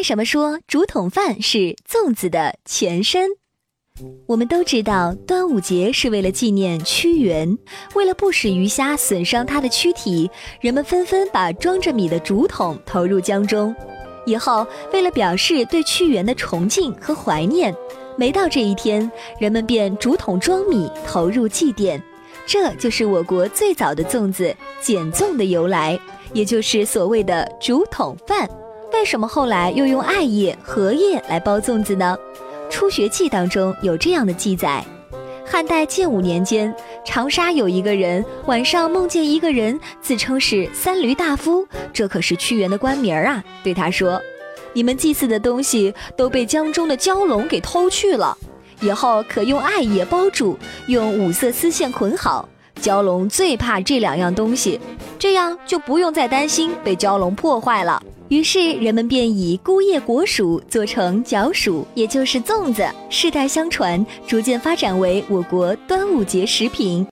为什么说竹筒饭是粽子的前身？我们都知道，端午节是为了纪念屈原，为了不使鱼虾损伤他的躯体，人们纷纷把装着米的竹筒投入江中。以后，为了表示对屈原的崇敬和怀念，每到这一天，人们便竹筒装米投入祭奠。这就是我国最早的粽子——简粽的由来，也就是所谓的竹筒饭。为什么后来又用艾叶、荷叶来包粽子呢？《初学记》当中有这样的记载：汉代建武年间，长沙有一个人晚上梦见一个人自称是三闾大夫，这可是屈原的官名啊。对他说：“你们祭祀的东西都被江中的蛟龙给偷去了，以后可用艾叶包住，用五色丝线捆好。蛟龙最怕这两样东西，这样就不用再担心被蛟龙破坏了。”于是人们便以菇叶果薯做成角薯，也就是粽子，世代相传，逐渐发展为我国端午节食品。